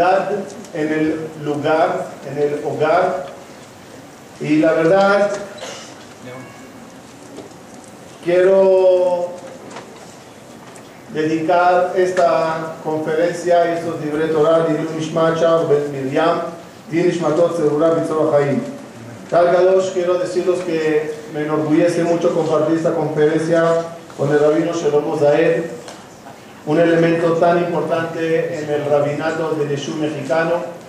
santidad en el lugar, en el hogar. Y la verdad, quiero dedicar esta conferencia a estos libretos Torah, Mishmach, Ben Miriam, Dinishmatot, Zerurah, Bitzor Haim. Cargados, quiero decirles que me enorgullece mucho compartir esta conferencia con el rabino Shalom Zaed, un elemento tan importante en el rabinato del Yeshua mexicano.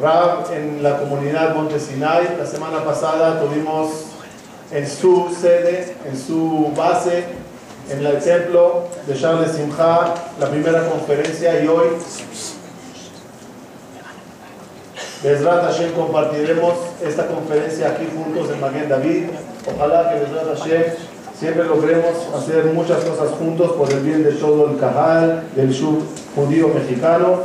Rab en la comunidad Monte Sinai. La semana pasada tuvimos en su sede, en su base, en el templo de Charles Simcha, la primera conferencia y hoy Bezrat Hashem compartiremos esta conferencia aquí juntos en Maguen David. Ojalá que Bezrat Hashem siempre logremos hacer muchas cosas juntos por el bien de todo el Cajal, del sur judío mexicano.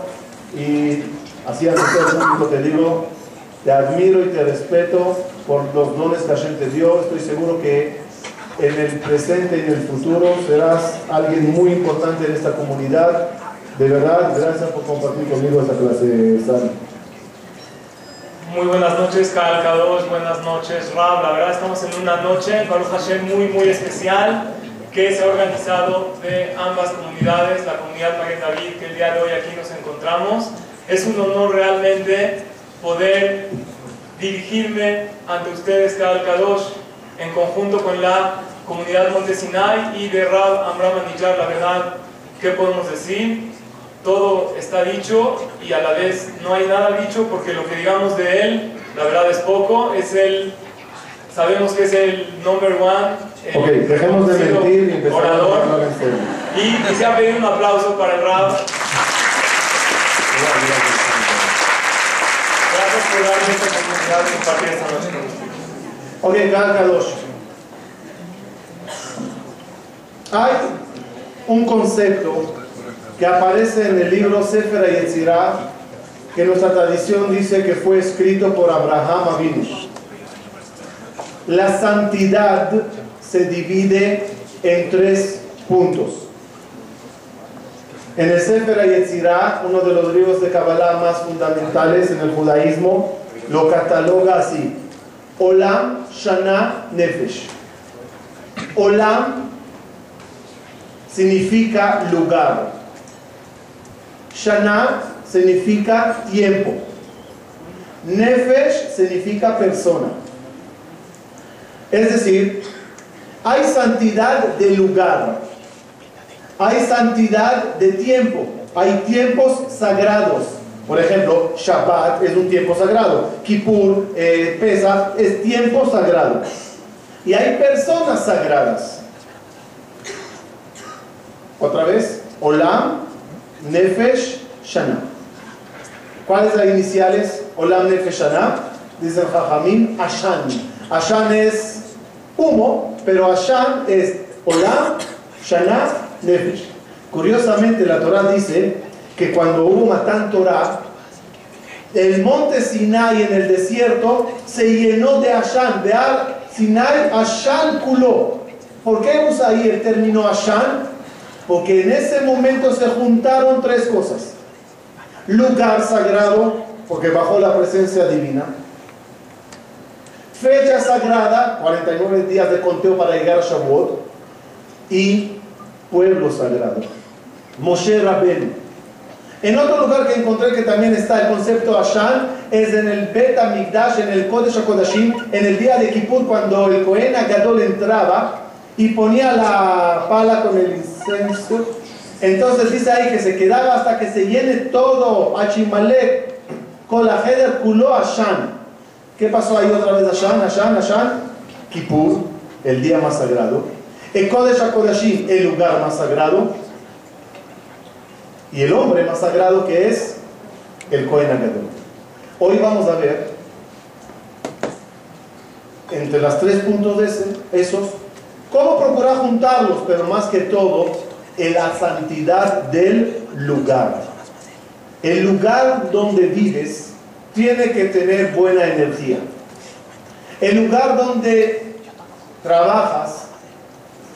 Y así ante todo el mundo te digo, te admiro y te respeto por los dones que Hashem te dio. Estoy seguro que en el presente y en el futuro serás alguien muy importante en esta comunidad. De verdad, gracias por compartir conmigo esta clase, Sani. Muy buenas noches, Kal Kadosh, buenas noches, Rab. La verdad estamos en una noche, Baruch Hashem, muy, muy especial que se ha organizado de ambas comunidades, la comunidad Maguen David, que el día de hoy aquí nos encontramos. Es un honor realmente poder dirigirme ante ustedes, Kal Kadosh, en conjunto con la comunidad Monte Sinai y de Rab Amram Anijar. La verdad, ¿qué podemos decir? Todo está dicho y a la vez no hay nada dicho porque lo que digamos de él, la verdad es poco, es el, sabemos que es el number one, el Ok, dejemos de mentir y empezamos a orador. hablar en serio. Y quisiera pedir un aplauso para el Rab. Gracias por darme esta oportunidad de compartir esta noche con ustedes. Ok, Kadosh. Hay un concepto que aparece en el libro Sefer Yetzirah que nuestra tradición dice que fue escrito por Abraham Avinu. La santidad se divide en tres puntos. En el Sefer Yetzirah, uno de los libros de Kabbalah más fundamentales en el judaísmo, lo cataloga así. Olam Shana Nefesh. Olam significa lugar. Shana significa tiempo. Nefesh significa persona. Es decir, hay santidad de lugar. Hay santidad de tiempo. Hay tiempos sagrados. Por ejemplo, Shabbat es un tiempo sagrado. Kippur, eh, Pesach es tiempo sagrado. Y hay personas sagradas. Otra vez, Olam, Nefesh, Shana. ¿Cuáles las iniciales? Olam, Nefesh, Shana. Dicen Jajamim, Ashan. Ashan es humo, pero Ashan es Olam, Shana, Nefesh. Curiosamente, la Torah dice que cuando hubo Matán Torah, el monte Sinai en el desierto se llenó de Ashan, de Ar Sinai, Ashan culó. ¿Por qué usa ahí el término Ashan? Porque en ese momento se juntaron tres cosas. Lugar sagrado, porque bajó la presencia divina. Fecha sagrada, 49 días de conteo para llegar a Shavuot. Y pueblo sagrado. Moshe Rabbeinu. En otro lugar que encontré que también está el concepto Ashan es en el Bet Amigdash, en el Kodesh HaKodashim, en el día de Kippur, cuando el Cohen Agadol entraba y ponía la pala con el incenso. Entonces dice ahí que se quedaba hasta que se llene todo Achimalek con la Heder Kulo Ashan. ¿Qué pasó ahí otra vez? Ashan, Ashan, Ashan. Kippur, el día más sagrado. El Kodesh el lugar más sagrado y el hombre más sagrado que es el Cohen Agadol. Hoy vamos a ver entre las tres puntos de ese- esos cómo procurar juntarlos, pero más que todo en la santidad del lugar. El lugar donde vives tiene que tener buena energía. El lugar donde trabajas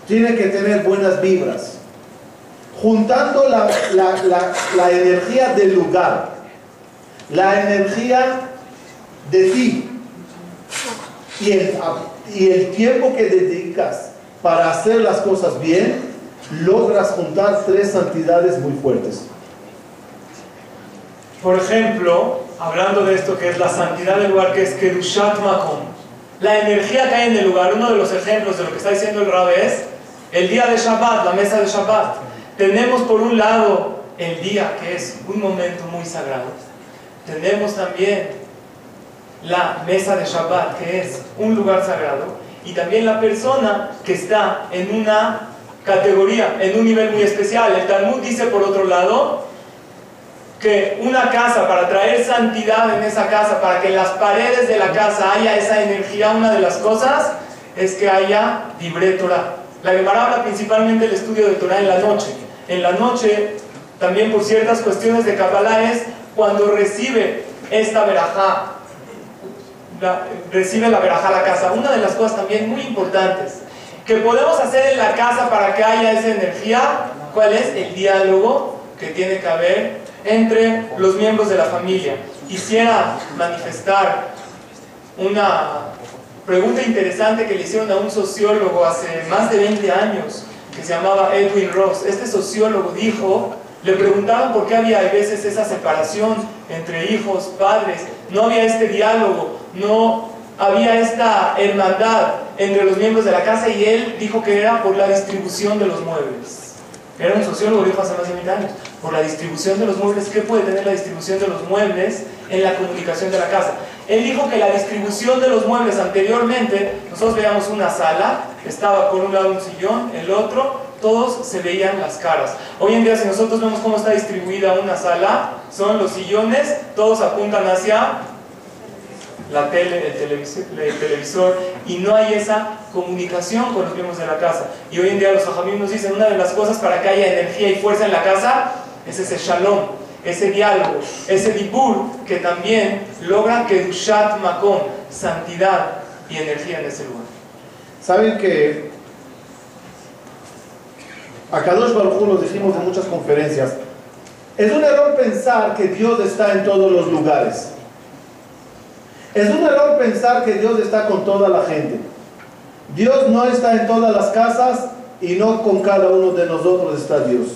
tiene que tener buenas vibras. Juntando la, energía del lugar, la energía de ti y el tiempo que dedicas para hacer las cosas bien, logras juntar tres santidades muy fuertes. Por ejemplo, hablando de esto que es la santidad del lugar, que es Kedushat Makom, la energía que hay en el lugar, uno de los ejemplos de lo que está diciendo el Rabbe es el día de Shabbat, la mesa de Shabbat. Tenemos por un lado el día, que es un momento muy sagrado. Tenemos también la mesa de Shabbat, que es un lugar sagrado. Y también la persona que está en una categoría, en un nivel muy especial. El Talmud dice, por otro lado, que una casa, para traer santidad en esa casa, para que en las paredes de la casa haya esa energía, una de las cosas es que haya libre Torah. La Gemara habla principalmente del estudio de Torah en la noche. En la noche, también por ciertas cuestiones de Kabbalah, es cuando recibe esta verajá, recibe la verajá a la casa. Una de las cosas también muy importantes que podemos hacer en la casa para que haya esa energía, ¿cuál es? El diálogo que tiene que haber entre los miembros de la familia. Quisiera manifestar una pregunta interesante que le hicieron a un sociólogo hace más de 20 años, que se llamaba Edwin Ross. Este sociólogo dijo, le preguntaban por qué había a veces esa separación entre hijos, padres, no había este diálogo, no había esta hermandad entre los miembros de la casa y él dijo que era por la distribución de los muebles. Era un sociólogo, dijo hace más de 20 años, por la distribución de los muebles, ¿qué puede tener la distribución de los muebles en la comunicación de la casa? Él dijo que la distribución de los muebles anteriormente, nosotros veíamos una sala, estaba por un lado un sillón, el otro, todos se veían las caras. Hoy en día si nosotros vemos cómo está distribuida una sala, son los sillones, todos apuntan hacia la tele, el televisor, el televisor, y no hay esa comunicación con los miembros de la casa. Y hoy en día los ajamim nos dicen, una de las cosas para que haya energía y fuerza en la casa es ese shalom, ese diálogo, ese dibur que también logra que dushat makom, santidad y energía en ese lugar. Saben que a Kadosh Baruj lo dijimos en muchas conferencias. Es un error pensar que Dios está en todos los lugares. Es un error pensar que Dios está con toda la gente. Dios no está en todas las casas y no con cada uno de nosotros está Dios.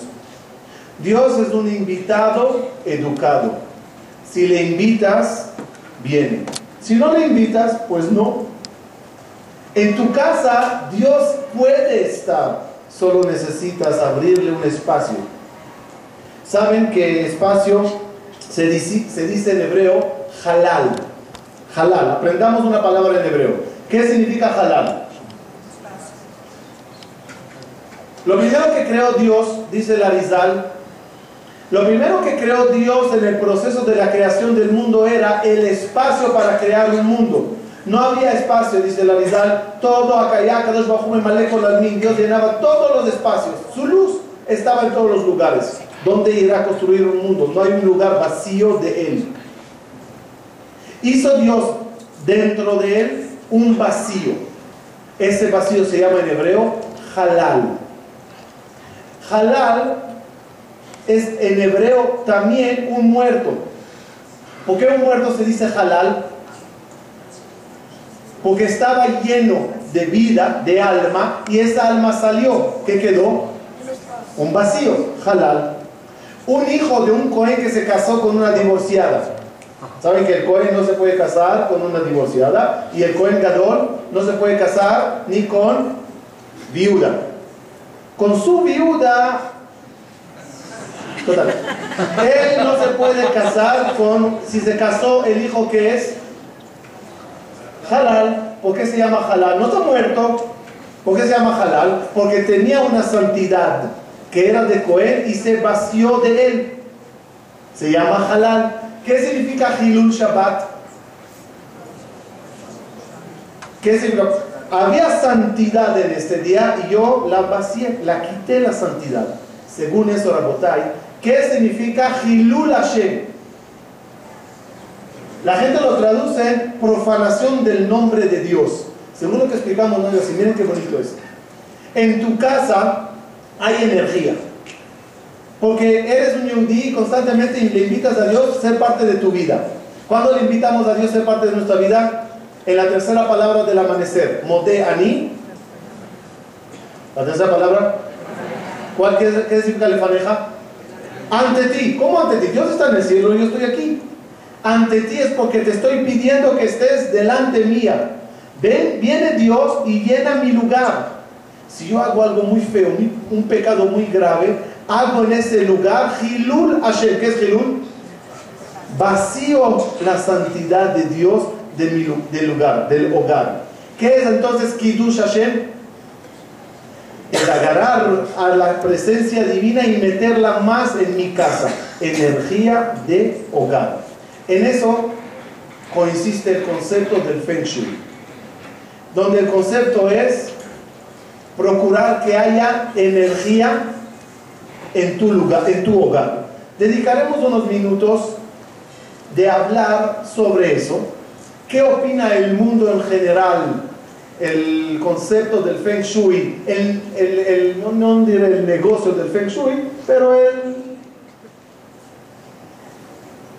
Dios es un invitado educado. Si le invitas, viene. Si no le invitas, pues no. En tu casa Dios puede estar, solo necesitas abrirle un espacio. Saben que espacio se dice, se dice en hebreo halal. Halal. Aprendamos una palabra en hebreo. ¿Qué significa halal? Lo primero que creó Dios, dice Larizal, lo primero que creó Dios en el proceso de la creación del mundo era el espacio para crear un mundo. No había espacio, dice Larizal, todo acá dos bajo con Dios llenaba todos los espacios. Su luz estaba en todos los lugares. ¿Dónde irá a construir un mundo? No hay un lugar vacío de él. Hizo Dios dentro de él un vacío. Ese vacío se llama en hebreo halal. Halal es en hebreo también un muerto. ¿Por qué un muerto se dice halal? Porque estaba lleno de vida, de alma, y esa alma salió. ¿Qué quedó? Un vacío, halal. Un hijo de un cohen que se casó con una divorciada. Saben que el cohen no se puede casar con una divorciada y el cohen gadol no se puede casar ni con viuda con su viuda, total, él no se puede casar con, si se casó el hijo que es halal, ¿por qué se llama halal? No está muerto, ¿por qué se llama halal? Porque tenía una santidad que era de Cohen y se vació de él. Se llama halal. ¿Qué significa Hilul Shabbat? ¿Qué significa? había santidad en este día y yo la vacié, la quité la santidad. Según eso, Rabotai, ¿qué significa Hilul Hashem? La gente lo traduce profanación del nombre de Dios. Según lo que explicamos, ¿no? Y miren qué bonito es. En tu casa hay energía. Porque eres un yudí y constantemente le invitas a Dios a ser parte de tu vida. ¿Cuándo le invitamos a Dios a ser parte de nuestra vida? En la tercera palabra del amanecer. Mode ani. La tercera palabra. ¿Cuál qué, qué significa lefaneja? Ante ti. ¿Cómo ante ti? Dios está en el cielo y yo estoy aquí. Ante ti es porque te estoy pidiendo que estés delante mía. Ven, viene Dios y llena mi lugar. Si yo hago algo muy feo, un pecado muy grave, hago en ese lugar Hilul Hashem. ¿Qué es Hilul? Vacío la santidad de Dios de mi, del lugar, del hogar. ¿Qué es entonces Kiddush Hashem? El agarrar a la presencia divina y meterla más en mi casa. Energía de hogar. En eso consiste el concepto del Feng Shui. Donde el concepto es procurar que haya energía en tu lugar, en tu hogar. Dedicaremos unos minutos de hablar sobre eso. ¿Qué opina el mundo en general? El concepto del Feng Shui, el, no, no diré el negocio del Feng Shui, pero el,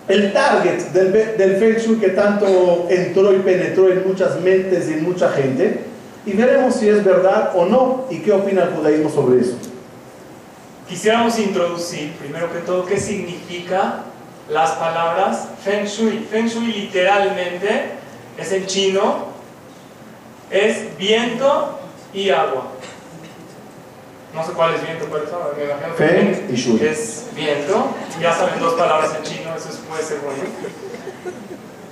el target del, del Feng Shui que tanto entró y penetró en muchas mentes y en mucha gente y veremos si es verdad o no y qué opina el judaísmo sobre eso. Quisiéramos introducir, primero que todo, qué significa las palabras Feng Shui. Feng Shui literalmente es en chino, es viento y agua. No sé cuál es viento, agua. Me imagino Feng y Shui. Es viento. Ya saben dos palabras en chino, eso puede ser bueno.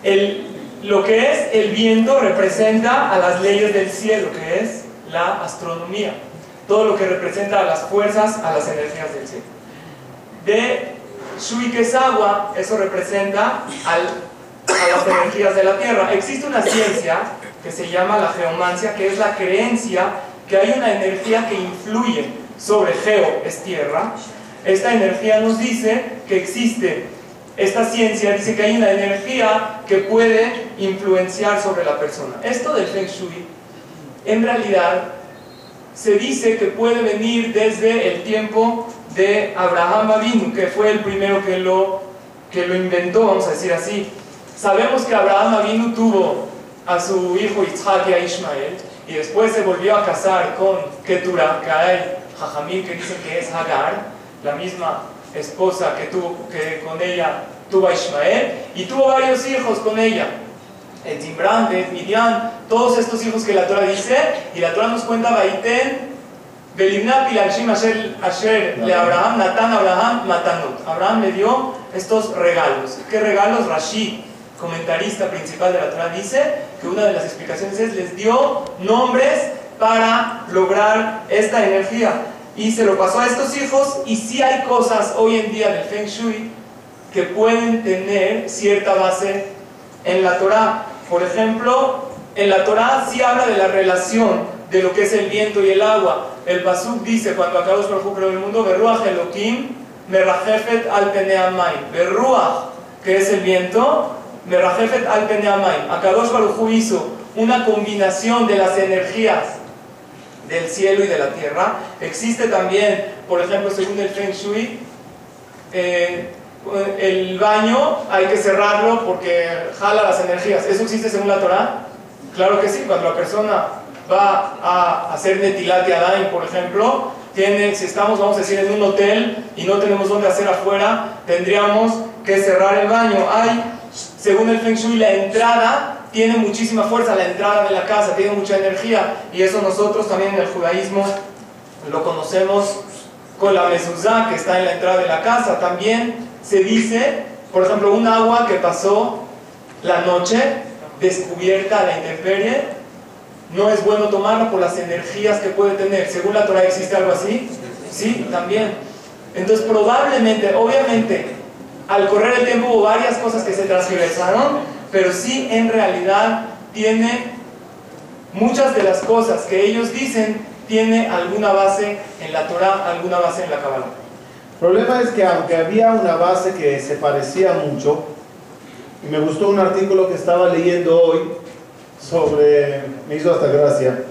El lo que es el viento representa a las leyes del cielo, que es la astronomía. Todo lo que representa a las fuerzas, a las energías del cielo. De Shui, que es agua, eso representa a las energías de la tierra. Existe una ciencia que se llama la geomancia, que es la creencia que hay una energía que influye sobre geo, es tierra. Esta energía nos dice que existe esta ciencia dice que hay una energía que puede influenciar sobre la persona. Esto del Feng Shui, en realidad, se dice que puede venir desde el tiempo de Abraham Avinu, que fue el primero que lo, que lo inventó, vamos a decir así. Sabemos que Abraham Avinu tuvo a su hijo Isaac y a Ismael, y después se volvió a casar con Ketura, que hay Jajamil que dicen que es Hagar, la misma esposa que, tuvo, que con ella tuvo a Ismael y tuvo varios hijos con ella. El Timbrán, Midian, todos estos hijos que la Torah dice, y la Torah nos cuenta Baiten, Belimna Pilashim Asher, le Abraham, Natán Abraham, Matanot. Abraham le dio estos regalos. ¿Qué regalos? Rashi, comentarista principal de la Torah, dice que una de las explicaciones es les dio nombres para lograr esta energía y se lo pasó a estos hijos y si hay cosas hoy en día del Feng Shui que pueden tener cierta base en la Torah. Por ejemplo, en la Torah sí habla de la relación de lo que es el viento y el agua. El Pasuk dice, cuando Akadosh Baruj creó el mundo, Berruach Elohim, Merajefet al Peneamai. Berruach, que es el viento, Merajefet al Peneamai. Akadosh Baruj hizo una combinación de las energías del cielo y de la tierra. Existe también, por ejemplo, según el Feng Shui, eh, el baño hay que cerrarlo porque jala las energías. ¿Eso existe según la Torah? Claro que sí, cuando la persona va a hacer netilat y por ejemplo, tiene, si estamos, vamos a decir, en un hotel y no tenemos dónde hacer afuera, tendríamos que cerrar el baño. Hay, según el Feng Shui, la entrada tiene muchísima fuerza, la entrada de la casa tiene mucha energía y eso nosotros también en el judaísmo lo conocemos con la mezuzá que está en la entrada de la casa. También se dice, por ejemplo, un agua que pasó la noche descubierta a la intemperie, no es bueno tomarla por las energías que puede tener. Según la Torah, ¿existe algo así? Sí, también. Entonces, probablemente, obviamente, al correr el tiempo hubo varias cosas que se transgresaron, pero sí en realidad tiene muchas de las cosas que ellos dicen tiene alguna base en la Torah, alguna base en la Kabbalah. El problema es que aunque había una base que se parecía mucho, y me gustó un artículo que estaba leyendo hoy sobre, me hizo hasta gracia,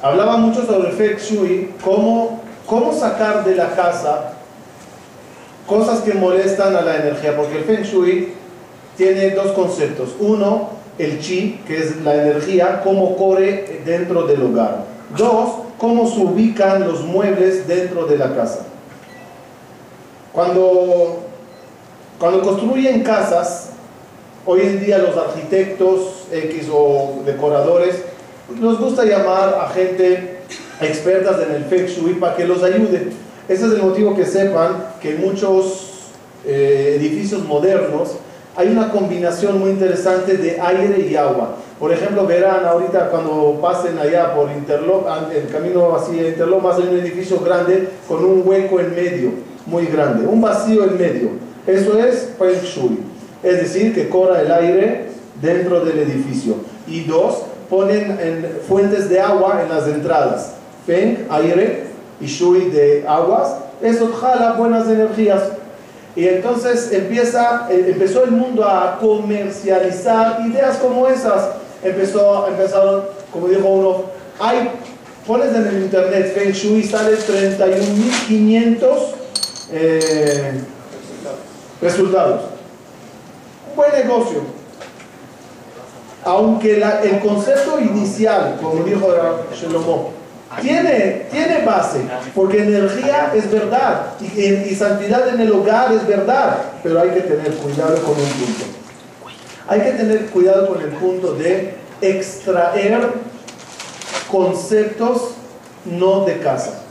hablaba mucho sobre el Feng Shui, cómo, cómo sacar de la casa cosas que molestan a la energía, porque el Feng Shui tiene dos conceptos. Uno, el chi, que es la energía, cómo corre dentro del hogar. Dos, cómo se ubican los muebles dentro de la casa. Cuando, cuando construyen casas, hoy en día los arquitectos X o decoradores nos gusta llamar a gente expertas en el Feng Shui para que los ayude. Ese es el motivo que sepan que en muchos eh, edificios modernos hay una combinación muy interesante de aire y agua. Por ejemplo, verán ahorita cuando pasen allá por Interlomas, el camino hacia Interlomas, hay un edificio grande con un hueco en medio, muy grande, un vacío en medio. Eso es Feng Shui. Es decir, que corra el aire dentro del edificio. Y dos, ponen fuentes de agua en las entradas. Feng, aire, y Shui de aguas. Eso jala buenas energías. Y entonces empieza, eh, empezó el mundo a comercializar ideas como esas. Empezó, empezaron, como dijo uno, hay, pones en el internet Feng Shui, sale 31.500 eh, resultados. Un buen negocio. Aunque el concepto inicial, como dijo Shlomo, tiene, tiene base, porque energía es verdad y, santidad en el hogar es verdad, pero hay que tener cuidado con un punto. Hay que tener cuidado con el punto de extraer conceptos no de casa,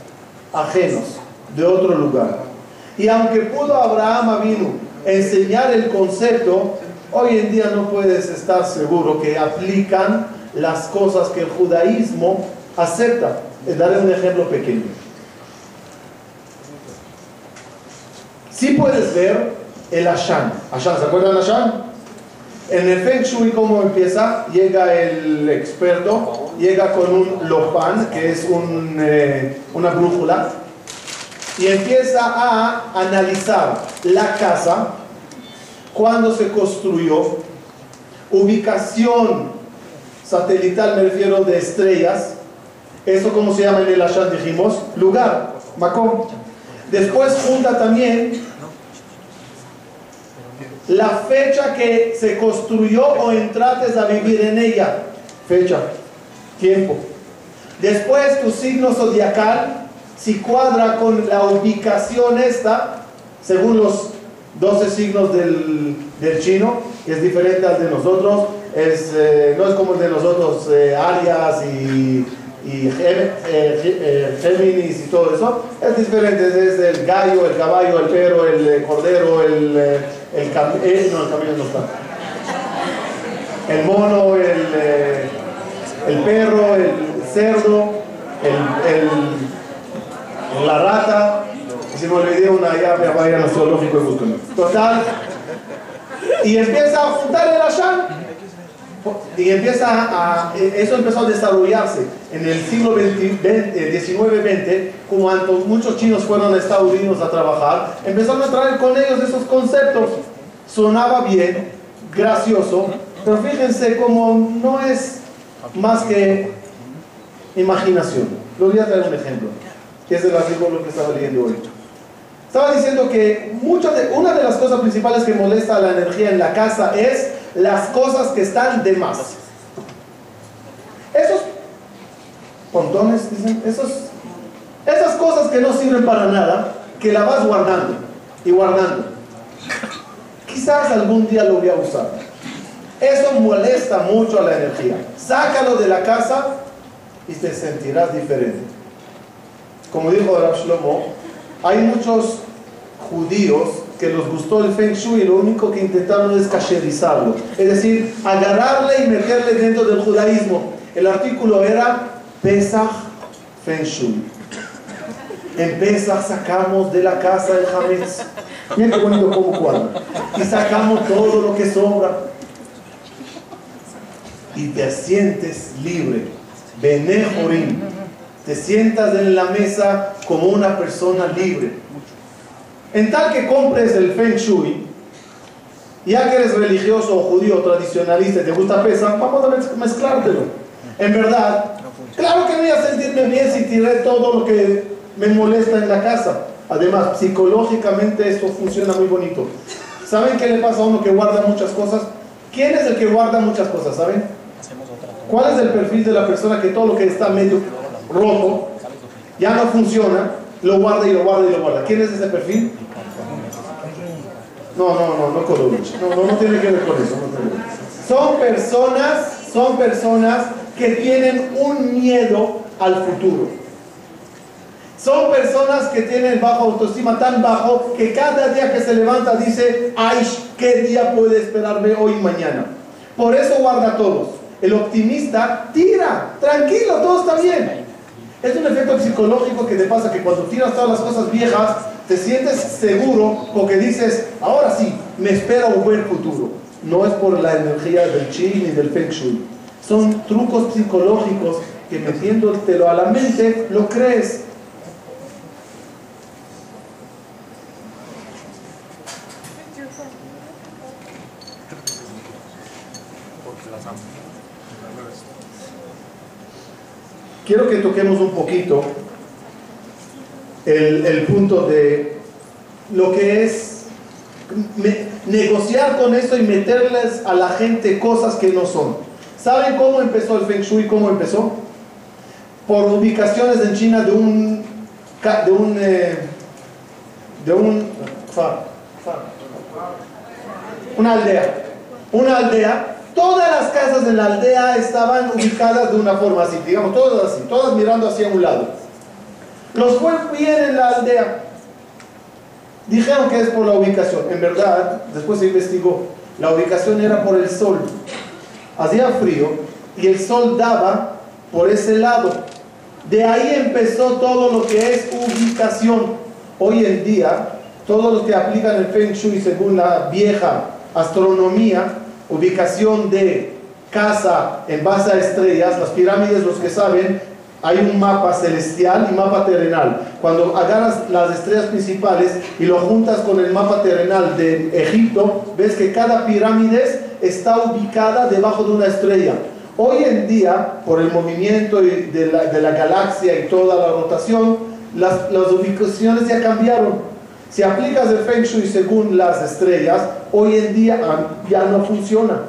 ajenos, de otro lugar. Y aunque pudo Abraham vino enseñar el concepto, hoy en día no puedes estar seguro que aplican las cosas que el judaísmo acepta. Daré un ejemplo pequeño. Si puedes ver el Ashan. Ashan, ¿se acuerdan del Ashan? En el Feng Shui, ¿cómo empieza? Llega el experto, llega con un Lopan, que es un, eh, una brújula, y empieza a analizar la casa, cuándo se construyó, ubicación satelital, me refiero de estrellas, eso como se llama en el Ashan, dijimos, lugar, Macón. Después junta también la fecha que se construyó o entrates a vivir en ella. Fecha, tiempo. Después tu signo zodiacal, si cuadra con la ubicación esta, según los 12 signos del, chino, que es diferente al de nosotros, es, eh, no es como el de nosotros, eh, y y eh, eh, Géminis y todo eso, es diferente, es el gallo, el caballo, el perro, el cordero, el, el, no, el no está. El mono, el, el perro, el cerdo, el, la rata, si me olvidé una llave, vaya al zoológico y búsquenlo. Total, y empieza a juntar el Ashan y empieza a, eso empezó a desarrollarse en el siglo XIX-XX, cuando muchos chinos fueron a Estados Unidos a trabajar, empezaron a traer con ellos esos conceptos. Sonaba bien, gracioso, pero fíjense cómo no es más que imaginación. Les voy a traer un ejemplo, que es el artículo que estaba leyendo hoy. Estaba diciendo que de, una de las cosas principales que molesta la energía en la casa es las cosas que están de más. Esos pontones, dicen, esos, esas cosas que no sirven para nada, que la vas guardando y guardando. Quizás algún día lo voy a usar. Eso molesta mucho a la energía. Sácalo de la casa y te sentirás diferente. Como dijo Rav Shlomo, hay muchos judíos que les gustó el Feng Shui y lo único que intentaron es cacherizarlo. Es decir, agarrarle y meterle dentro del judaísmo. El artículo era Pesach Feng Shui. En Pesach sacamos de la casa el Hametz. Miren qué bonito como cuadra. Y sacamos todo lo que sobra. Y te sientes libre. Benejorim. Te sientas en la mesa como una persona libre. En tal que compres el Feng Shui, Ya que eres religioso o judío tradicionalista y te gusta pesa, vamos a mezclártelo. En verdad, claro que voy a sentirme bien si tiré todo lo que me molesta en la casa. Además, psicológicamente esto funciona muy bonito. ¿Saben qué le pasa a uno que guarda muchas cosas? ¿Quién es el que guarda muchas cosas? ¿Saben? ¿Cuál es el perfil de la persona que todo lo que está medio roto, ya no funciona, lo guarda y lo guarda y lo guarda? ¿Quién es ese perfil? No, no, no, no No, no, no tiene que ver con eso. son personas, son personas que tienen un miedo al futuro. Son personas que tienen bajo autoestima tan bajo que cada día que se levanta dice, ay, ¿qué día puede esperarme hoy y mañana? Por eso guarda todos. El optimista tira, tranquilo, todo está bien. Es un efecto psicológico que te pasa que cuando tiras todas las cosas viejas, te sientes seguro porque dices, ahora sí, me espera un buen futuro. No es por la energía del chi ni del feng shui. Son trucos psicológicos que metiéndotelo a la mente lo crees. Quiero que toquemos un poquito el, punto de lo que es negociar con esto y meterles a la gente cosas que no son. ¿Saben cómo empezó el Feng Shui? ¿Cómo empezó? Por ubicaciones en China de un de un eh, de un una aldea. Una aldea. Todas las casas de la aldea estaban ubicadas de una forma así, digamos, todas así, todas mirando hacia un lado. Los fue bien en la aldea. Dijeron que es por la ubicación. En verdad, después se investigó. La ubicación era por el sol. Hacía frío y el sol daba por ese lado. De ahí empezó todo lo que es ubicación. Hoy en día, todos los que aplican el Feng Shui según la vieja astronomía, ubicación de casa en base a estrellas, las pirámides, los que saben, hay un mapa celestial y mapa terrenal. Cuando agarras las estrellas principales y lo juntas con el mapa terrenal de Egipto, ves que cada pirámide está ubicada debajo de una estrella. Hoy en día, por el movimiento de la, galaxia y toda la rotación, las, las ubicaciones ya cambiaron. Si aplicas el Feng Shui según las estrellas, hoy en día ya no funciona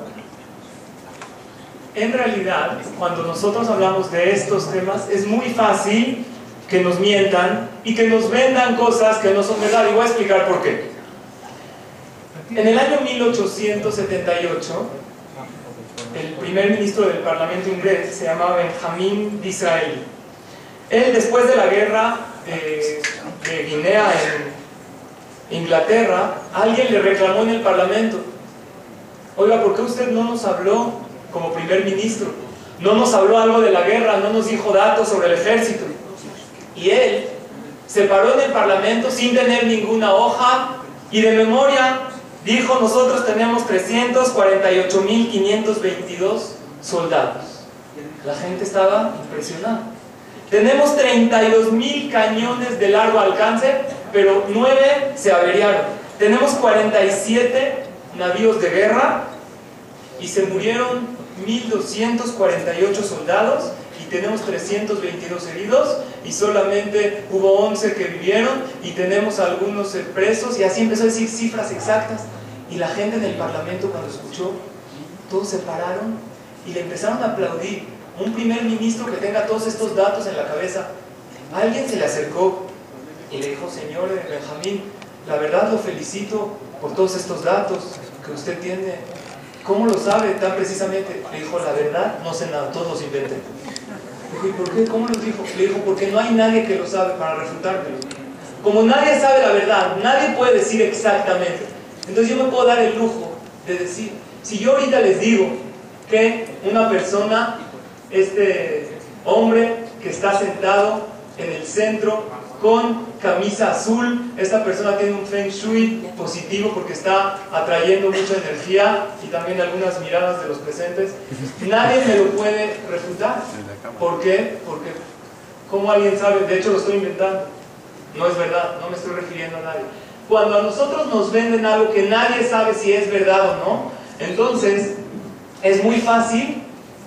en realidad, cuando nosotros hablamos de estos temas, es muy fácil que nos mientan y que nos vendan cosas que no son verdad. Y voy a explicar por qué. En el año 1878, el primer ministro del Parlamento inglés se llamaba Benjamin Disraeli. Él, después de la guerra de, de Guinea en Inglaterra, alguien le reclamó en el Parlamento, oiga, ¿por qué usted no nos habló como primer ministro. No nos habló algo de la guerra, no nos dijo datos sobre el ejército. Y él se paró en el parlamento sin tener ninguna hoja y de memoria dijo, nosotros tenemos 348.522 soldados. La gente estaba impresionada. Tenemos 32.000 cañones de largo alcance, pero 9 se averiaron. Tenemos 47 navíos de guerra y se murieron 1.248 soldados y tenemos 322 heridos y solamente hubo 11 que vivieron y tenemos algunos presos. Y así empezó a decir cifras exactas. Y la gente en el parlamento cuando escuchó todos se pararon y le empezaron a aplaudir un primer ministro que tenga todos estos datos en la cabeza alguien se le acercó y le dijo señor Benjamín la verdad lo felicito por todos estos datos que usted tiene ¿Cómo lo sabe tan precisamente? Le dijo, la verdad, no sé nada, todos inventen. Le dijo, ¿y por qué? ¿Cómo lo dijo? Le dijo, porque no hay nadie que lo sabe para refutármelo. Como nadie sabe la verdad, nadie puede decir exactamente. Entonces yo me puedo dar el lujo de decir, si yo ahorita les digo que una persona, este hombre que está sentado en el centro con camisa azul. Esta persona tiene un feng shui positivo porque está atrayendo mucha energía y también algunas miradas de los presentes. Nadie me lo puede refutar. ¿Por qué? Porque, ¿cómo alguien sabe? De hecho, lo estoy inventando. No es verdad, no me estoy refiriendo a nadie. Cuando a nosotros nos venden algo que nadie sabe si es verdad o no, entonces es muy fácil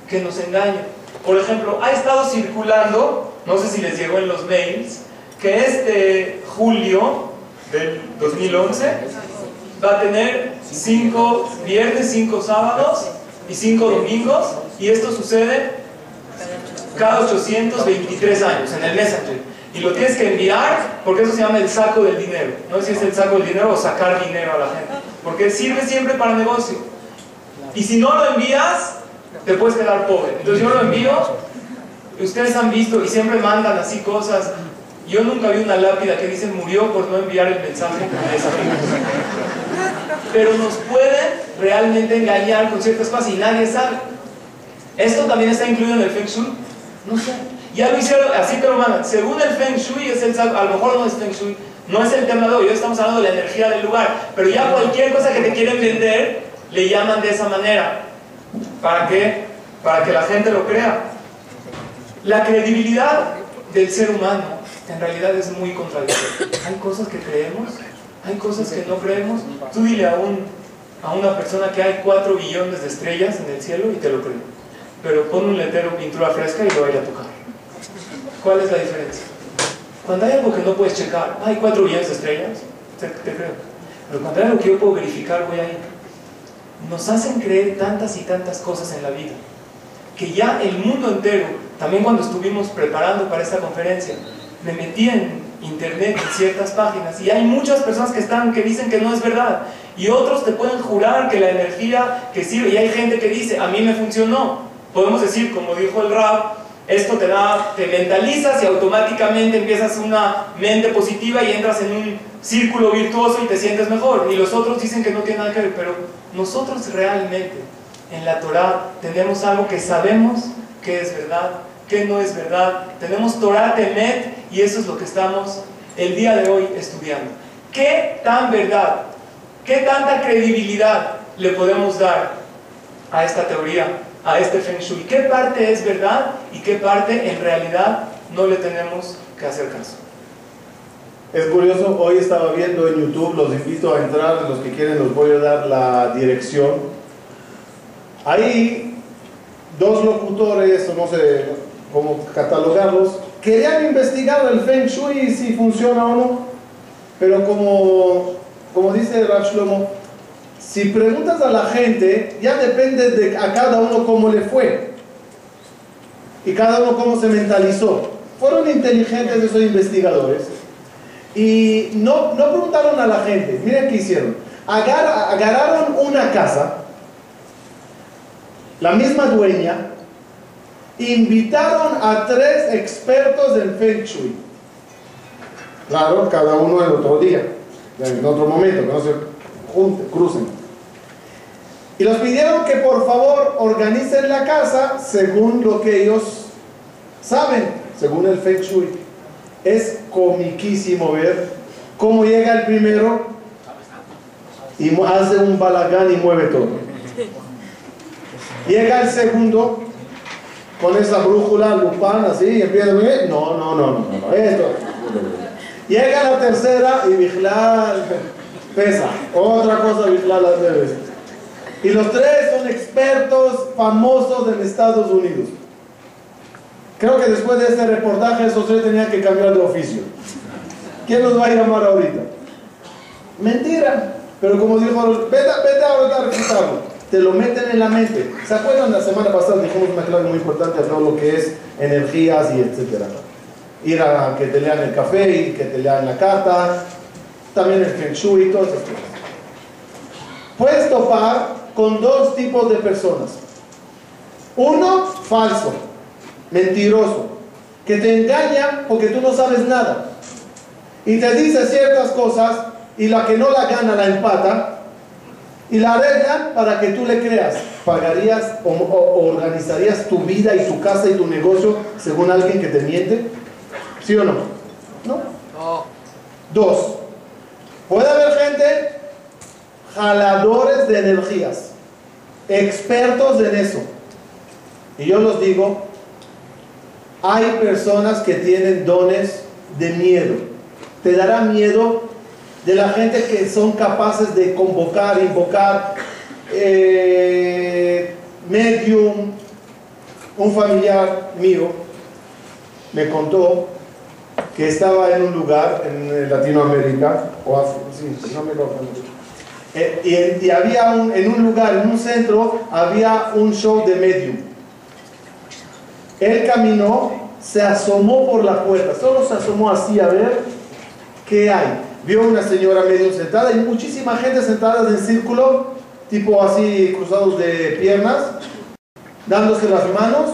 que nos engañen. Por ejemplo, ha estado circulando, no sé si les llegó en los mails, que este julio del 2011 va a tener cinco viernes, cinco sábados y cinco domingos, y esto sucede cada 823 años en el Messenger y lo tienes que enviar porque eso se llama el saco del dinero. No sé si es el saco del dinero o sacar dinero a la gente. Porque sirve siempre para negocio. Y si no lo envías, te puedes quedar pobre. Entonces yo lo envío, ustedes han visto y siempre mandan así cosas. Yo nunca vi una lápida que dice murió por no enviar el mensaje Pero nos pueden realmente engañar con ciertas cosas y nadie sabe. ¿Esto también está incluido en el Feng Shui? No sé. Ya lo hicieron, así que lo mandan. Según el Feng Shui, es el, a lo mejor no es Feng Shui, no es el tema de hoy, hoy estamos hablando de la energía del lugar. Pero ya cualquier cosa que te quieren vender, le llaman de esa manera. ¿Para qué? Para que la gente lo crea. La credibilidad del ser humano en realidad es muy contradictoria. Hay cosas que creemos, hay cosas que no creemos. Tú dile a, un, a una persona que hay 4 billones de estrellas en el cielo y te lo cree. Pero pon un letrero pintura fresca y lo vaya a tocar. ¿Cuál es la diferencia? Cuando hay algo que no puedes checar, hay cuatro billones de estrellas, te, creo. Pero cuando hay algo que yo puedo verificar, voy a ir. Nos hacen creer tantas y tantas cosas en la vida, que ya el mundo entero, también cuando estuvimos preparando para esta conferencia, me metí en internet en ciertas páginas y hay muchas personas que están que dicen que no es verdad y otros te pueden jurar que la energía que sirve y hay gente que dice a mí me funcionó podemos decir como dijo el rap esto te da, te mentalizas y automáticamente empiezas una mente positiva y entras en un círculo virtuoso y te sientes mejor. Y los otros dicen que no tiene nada que ver, pero nosotros realmente en la Torah tenemos algo que sabemos que es verdad, que no es verdad. Tenemos Torah Temet y eso es lo que estamos el día de hoy estudiando. ¿Qué tan verdad, qué tanta credibilidad le podemos dar a esta teoría? A este Feng Shui. ¿Qué parte es verdad y qué parte en realidad no le tenemos que hacer caso? Es curioso, hoy estaba viendo en YouTube, los invito a entrar, los que quieren los voy a dar la dirección. Ahí dos locutores, no sé cómo catalogarlos, querían investigar el Feng Shui si funciona o no, pero como, como dice Rav Shlomo, si preguntas a la gente, ya depende de a cada uno cómo le fue. Y cada uno cómo se mentalizó. Fueron inteligentes esos investigadores. Y no, no preguntaron a la gente. Miren qué hicieron. agarraron una casa, la misma dueña, invitaron a tres expertos del Feng Shui. Claro, cada uno en otro día, en otro momento, no se junten, crucen. Y los pidieron que por favor organicen la casa según lo que ellos saben, según el Feng Shui. Es comiquísimo ver cómo llega el primero y hace un balagán y mueve todo. Llega el segundo con esa brújula, lupán, así, y empieza a ver, no, no, no, no, no, esto. Llega la tercera y Vigilal pesa, otra cosa las bebés. Y los tres son expertos famosos en Estados Unidos. Creo que después de este reportaje esos tres tenían que cambiar de oficio. ¿Quién nos va a llamar ahorita? Mentira. Pero como dijo, vete, vete ahorita a. Te lo meten en la mente. ¿Se acuerdan? La semana pasada dijimos una clave muy importante a todo lo que es energías y etcétera. Ir a que te lean el café y que te lean la carta. También el feng shui y todas esas cosas. Puedes topar con dos tipos de personas. Uno, falso, mentiroso, que te engaña porque tú no sabes nada. Y te dice ciertas cosas y la que no la gana la empata y la arreglan para que tú le creas. ¿Pagarías o, organizarías tu vida y tu casa y tu negocio según alguien que te miente? ¿Sí o no? No. no. Dos. Puede haber gente jaladores de energías, expertos en eso. Y yo los digo, hay personas que tienen dones de miedo. Te dará miedo de la gente que son capaces de convocar, invocar, eh, medium, un familiar mío me contó que estaba en un lugar en Latinoamérica, o sí, no me eh, y, había un, en un lugar, en un centro, había un show de medium. Él caminó, se asomó por la puerta, solo se asomó así a ver qué hay. Vio una señora medio sentada y muchísima gente sentada en círculo, tipo así cruzados de piernas, dándose las manos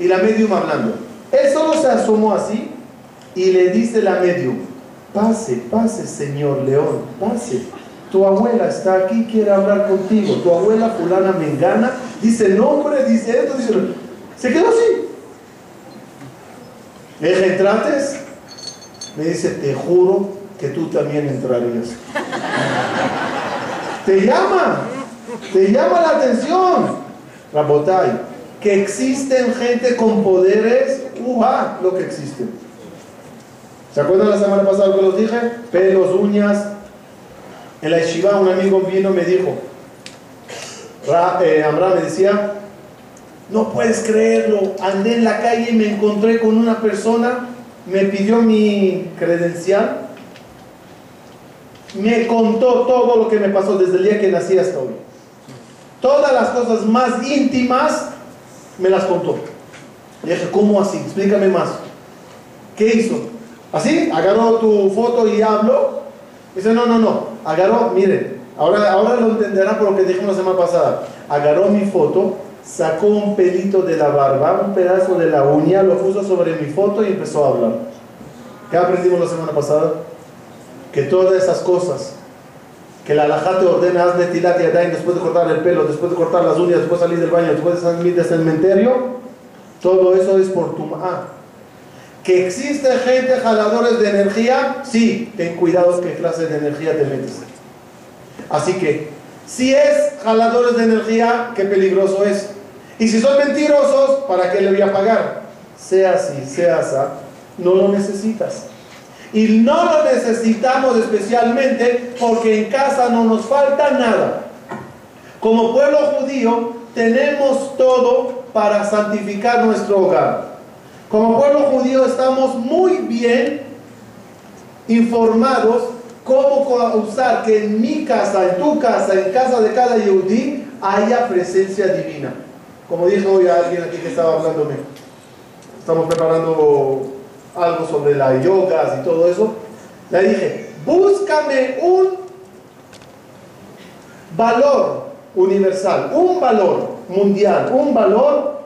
y la medium hablando. Él solo se asomó así y le dice la medium, pase, pase señor León, pase. Tu abuela está aquí, quiere hablar contigo. Tu abuela fulana mengana dice nombre, dice esto, dice... Se quedó así. Le dije, ¿entrates? Me dice, te juro que tú también entrarías. te llama, te llama la atención. Rabotay, que existen gente con poderes, uja, lo que existe. ¿Se acuerdan la semana pasada que los dije? Pelos, uñas. En la yeshiva un amigo vino y me dijo, eh, Amra me decía, no puedes creerlo, andé en la calle y me encontré con una persona, me pidió mi credencial, me contó todo lo que me pasó desde el día que nací hasta hoy. Todas las cosas más íntimas me las contó. Le dije, ¿cómo así? Explícame más. ¿Qué hizo? ¿Así? Agarró tu foto y habló. Dice, no, no, no. Agarró, miren, ahora, ahora lo entenderán por lo que dijimos la semana pasada. Agarró mi foto, sacó un pelito de la barba, un pedazo de la uña, lo puso sobre mi foto y empezó a hablar. ¿Qué aprendimos la semana pasada? Que todas esas cosas que la alajá te ordena, haz tilat y después de cortar el pelo, después de cortar las uñas, después de salir del baño, después de salir del cementerio, todo eso es por tu ah, que existe gente jaladores de energía, sí, ten cuidado qué clase de energía te metes. Así que, si es jaladores de energía, qué peligroso es. Y si son mentirosos, ¿para qué le voy a pagar? Sea así, sea así, no lo necesitas. Y no lo necesitamos especialmente porque en casa no nos falta nada. Como pueblo judío tenemos todo para santificar nuestro hogar. Como pueblo judío estamos muy bien informados cómo usar que en mi casa, en tu casa, en casa de cada yudí haya presencia divina. Como dijo hoy alguien aquí que estaba hablándome. Estamos preparando algo sobre las yogas y todo eso, le dije, búscame un valor universal, un valor mundial, un valor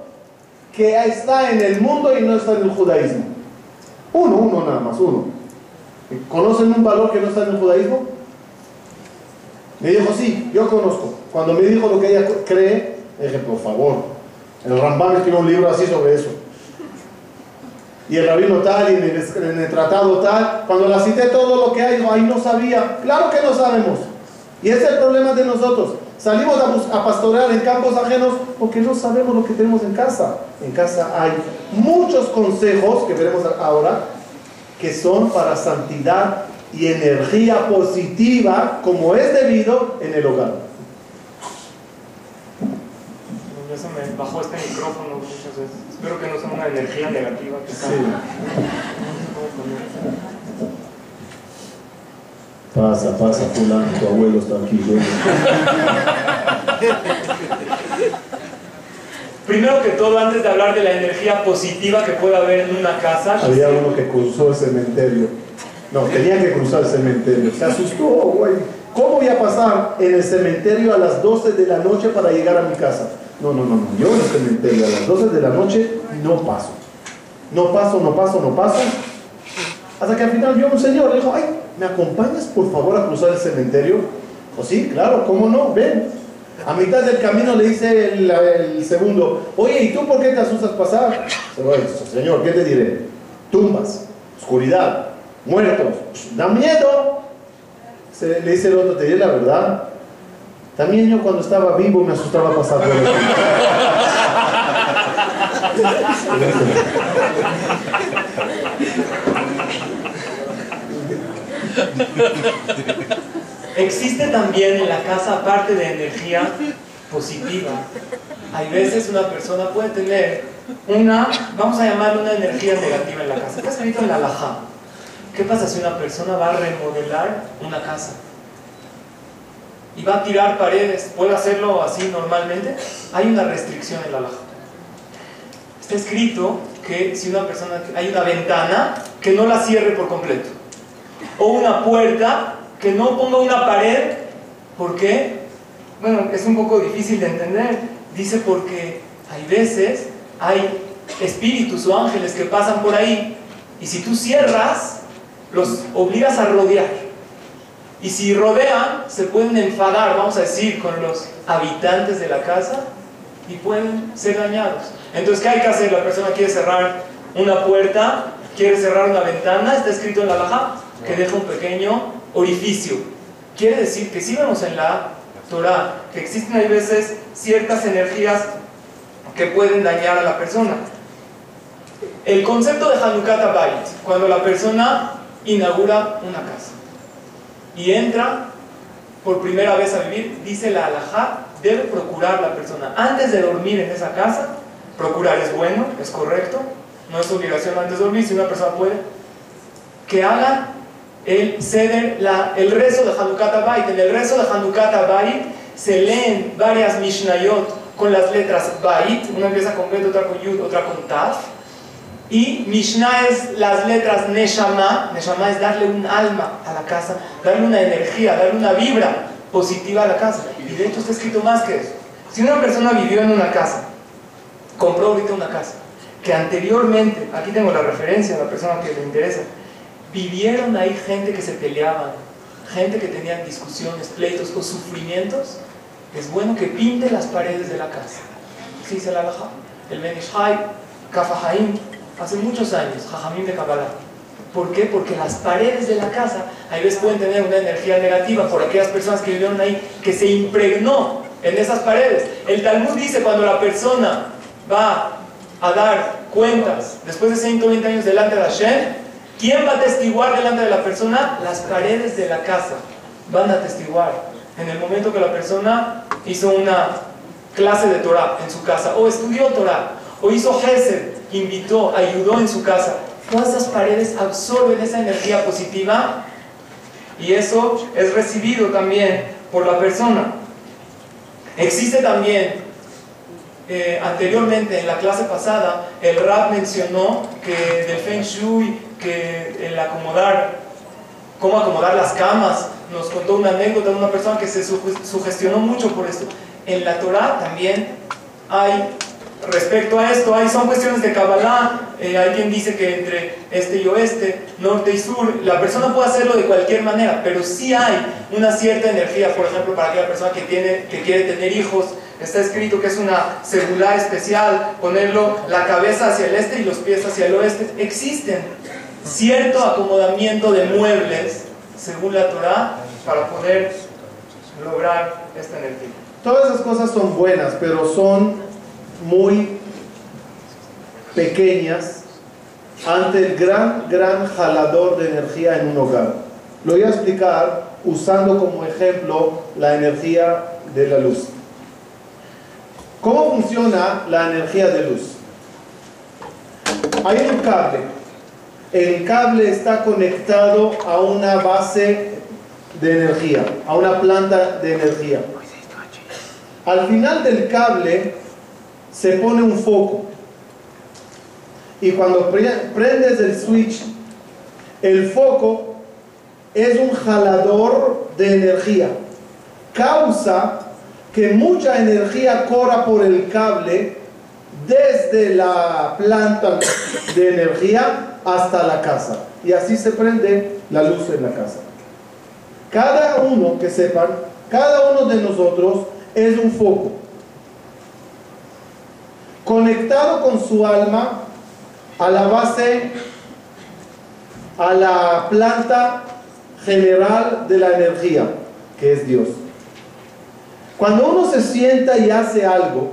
que está en el mundo y no está en el judaísmo. Uno, uno nada más, uno. ¿Conocen un valor que no está en el judaísmo? Me dijo, sí, yo conozco. Cuando me dijo lo que ella cree, dije, por favor, el Rambam escribió un libro así sobre eso y el rabino tal, y en el, tratado tal. Cuando la cité todo lo que hay, ahí no sabía. Claro que no sabemos. Y ese es el problema de nosotros. Salimos a, a, pastorear en campos ajenos porque no sabemos lo que tenemos en casa. En casa hay muchos consejos que veremos ahora que son para santidad y energía positiva como es debido en el hogar. Ya se me bajó este micrófono muchas veces. Espero que no sea una energía negativa. Que sí. Pasa, pasa, fulano, tu abuelo está aquí. Primero que todo, antes de hablar de la energía positiva que puede haber en una casa. Había uno que cruzó el cementerio. No, tenía que cruzar el cementerio. Se asustó, güey. ¿Cómo voy a pasar en el cementerio a las 12 de la noche para llegar a mi casa? No, no, no, no. Yo en el cementerio a las 12 de la noche no paso. No paso, no paso, no paso. Hasta que al final vio un señor, le dijo, ay, ¿me acompañas por favor a cruzar el cementerio? Pues sí, claro, ¿cómo no? Ven. A mitad del camino le dice el, segundo, oye, ¿y tú por qué te asustas pasar? Señor, ¿qué te diré? Tumbas, oscuridad, muertos, da miedo. Se, le dice el otro, te diré la verdad. También yo cuando estaba vivo me asustaba pasar por el Existe también en la casa parte de energía positiva. Hay veces una persona puede tener una, vamos a llamarle una energía negativa en la casa. Está escrito en la laja. ¿Qué pasa si una persona va a remodelar una casa? Y va a tirar paredes, ¿puede hacerlo así normalmente? Hay una restricción en la laja. Está escrito que si una persona, hay una ventana, que no la cierre por completo. O una puerta, que no ponga una pared. ¿Por qué? Bueno, es un poco difícil de entender. Dice porque hay veces, hay espíritus o ángeles que pasan por ahí y si tú cierras, los obligas a rodear. Y si rodean, se pueden enfadar, vamos a decir, con los habitantes de la casa y pueden ser dañados. Entonces, ¿qué hay que hacer? La persona quiere cerrar una puerta, quiere cerrar una ventana, está escrito en la baja que deja un pequeño orificio. Quiere decir que si vemos en la Torah que existen hay veces ciertas energías que pueden dañar a la persona. El concepto de Hanukkah Bait, cuando la persona inaugura una casa y entra por primera vez a vivir, dice la halajá, debe procurar la persona antes de dormir en esa casa, procurar es bueno, es correcto, no es obligación antes de dormir, si una persona puede, que haga el ceder, la, el rezo de Hanukkah Bait. En el rezo de Hanukkah Bait se leen varias Mishnayot con las letras Bait, una empieza con Bet, otra con Yud, otra con Taf, y Mishnah es las letras Neshama, Neshama es darle un alma a la casa, darle una energía, darle una vibra positiva a la casa. Y de hecho está escrito más que eso. Si una persona vivió en una casa, compró ahorita una casa, que anteriormente, aquí tengo la referencia a la persona que le interesa, vivieron ahí gente que se peleaban, gente que tenían discusiones, pleitos o sufrimientos, es bueno que pinte las paredes de la casa. ¿Sí se la baja? El Benishai, Kafahaim, hace muchos años, Jajamim de Kabbalah. ¿Por qué? Porque las paredes de la casa a veces pueden tener una energía negativa por aquellas personas que vivieron ahí, que se impregnó en esas paredes. El Talmud dice cuando la persona va a dar cuentas después de 120 años delante de Hashem, ¿quién va a testiguar delante de la persona? Las paredes de la casa van a testiguar. En el momento que la persona hizo una clase de Torah en su casa, o estudió Torah, o hizo Hesed, invitó, ayudó en su casa, todas esas paredes absorben esa energía positiva y eso es recibido también por la persona. Existe también, eh, anteriormente en la clase pasada, el Rab mencionó que del Feng Shui, que el acomodar, cómo acomodar las camas, nos contó una anécdota de una persona que se sugestionó mucho por esto. En la Torah también hay respecto a esto, hay, son cuestiones de Kabbalah, eh, hay quien dice que entre este y oeste, norte y sur, la persona puede hacerlo de cualquier manera, pero sí hay una cierta energía, por ejemplo, para aquella persona que, tiene, que quiere tener hijos, está escrito que es una celular especial, ponerlo la cabeza hacia el este y los pies hacia el oeste, existen cierto acomodamiento de muebles, según la Torah, para poder lograr esta energía. Todas esas cosas son buenas, pero son muy pequeñas ante el gran, gran jalador de energía en un hogar. Lo voy a explicar usando como ejemplo la energía de la luz. ¿Cómo funciona la energía de luz? Hay un cable. El cable está conectado a una base de energía, a una planta de energía. Al final del cable se pone un foco. Y cuando prendes el switch, el foco es un jalador de energía. Causa que mucha energía corra por el cable desde la planta de energía hasta la casa. Y así se prende la luz en la casa. Cada uno, que sepan, cada uno de nosotros es un foco conectado con su alma a la base, a la planta general de la energía, que es Dios. Cuando uno se sienta y hace algo,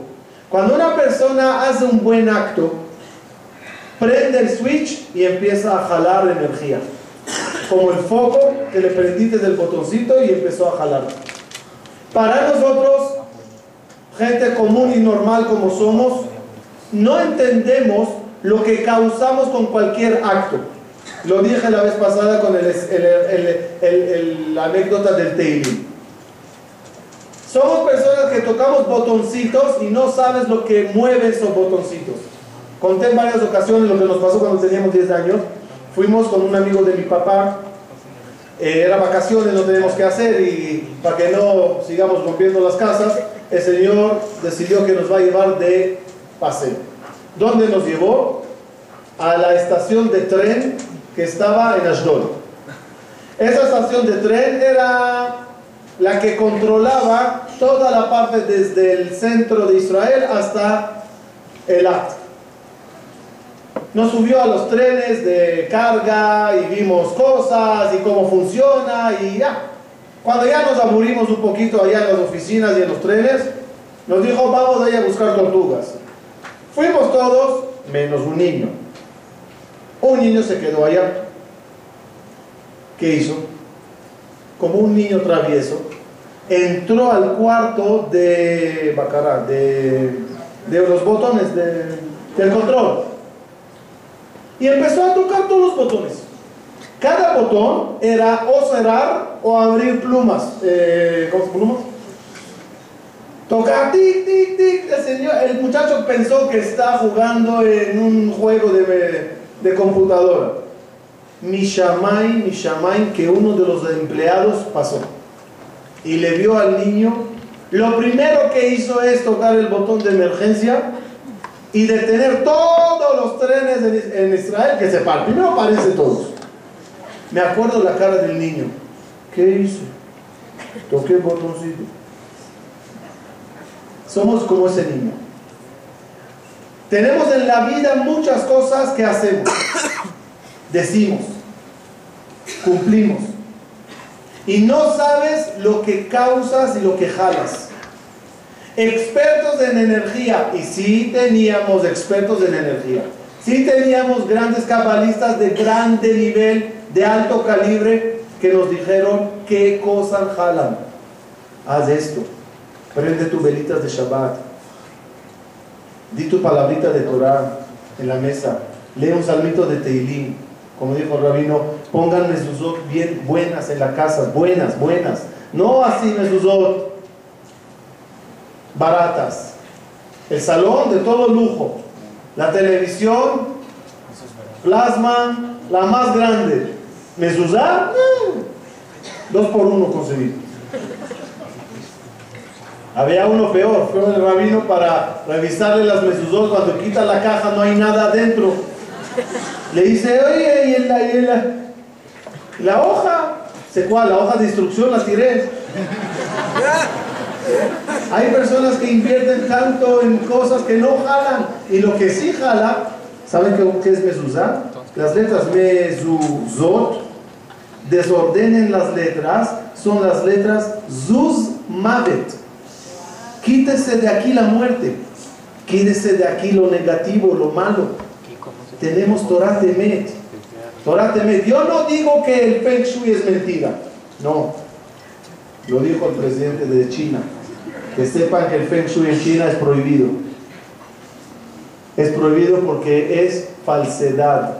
cuando una persona hace un buen acto, prende el switch y empieza a jalar energía. como el foco que le prendiste del botoncito y empezó a jalar. Para nosotros, gente común y normal como somos, no entendemos lo que causamos con cualquier acto. Lo dije la vez pasada con el, la anécdota del Teilim. Somos personas que tocamos botoncitos y no sabes lo que mueve esos botoncitos. Conté en varias ocasiones lo que nos pasó cuando teníamos 10 años. Fuimos con un amigo de mi papá. Eh, era vacaciones, no tenemos que hacer y para que no sigamos rompiendo las casas, el Señor decidió que nos va a llevar de paseo. ¿Dónde nos llevó? A la estación de tren que estaba en Ashdod. Esa estación de tren era la que controlaba toda la parte desde el centro de Israel hasta el acto. Nos subió a los trenes de carga y vimos cosas y cómo funciona y ya. Cuando ya nos aburrimos un poquito allá en las oficinas y en los trenes, nos dijo, vamos a ir a buscar tortugas. Fuimos todos, menos un niño. Un niño se quedó allá. ¿Qué hizo? Como un niño travieso, entró al cuarto de Bacará, de, los botones del control. Y empezó a tocar todos los botones. Cada botón era o cerrar o abrir plumas. Eh, ¿Cómo se plumas? Tocar, tic, tic, tic. El, señor, el muchacho pensó que está jugando en un juego de, de computadora. Mishamay, Mishamay, que uno de los empleados pasó y le vio al niño. Lo primero que hizo es tocar el botón de emergencia y detener todos los trenes en Israel que se paran. Primero aparece todos. Me acuerdo la cara del niño. ¿Qué hice? Toqué el botoncito. Somos como ese niño. Tenemos en la vida muchas cosas que hacemos, decimos, cumplimos. Y no sabes lo que causas y lo que jalas. Expertos en energía, y sí teníamos expertos en energía. Sí teníamos grandes cabalistas de grande nivel, de alto calibre, que nos dijeron qué cosas jalan. Haz esto. Prende tus velitas de Shabbat. Di tu palabrita de Torah en la mesa. Lee un salmito de Teilim. Como dijo el rabino, pónganme sus bien buenas en la casa. Buenas, buenas. No así mezuzot baratas. El salón de todo lujo. La televisión, plasma, la más grande. Mezuzá, dos por uno conseguí. Había uno peor, fue el rabino para revisarle las mezuzot, cuando quita la caja no hay nada adentro. Le dice, oye, y la hoja, ¿se cuál? La hoja de instrucción la tiré. Hay personas que invierten tanto en cosas que no jalan. Y lo que sí jala, ¿saben qué, es mezuzá? Las letras mezuzot, desordenen las letras, son las letras zuz mavet. Quítese de aquí la muerte. Quítese de aquí lo negativo, lo malo. Tenemos Torah Temet. Yo no digo que el Feng es mentira. No. Lo dijo el presidente de China. Que sepan que el Feng Shui en China es prohibido. Es prohibido porque es falsedad.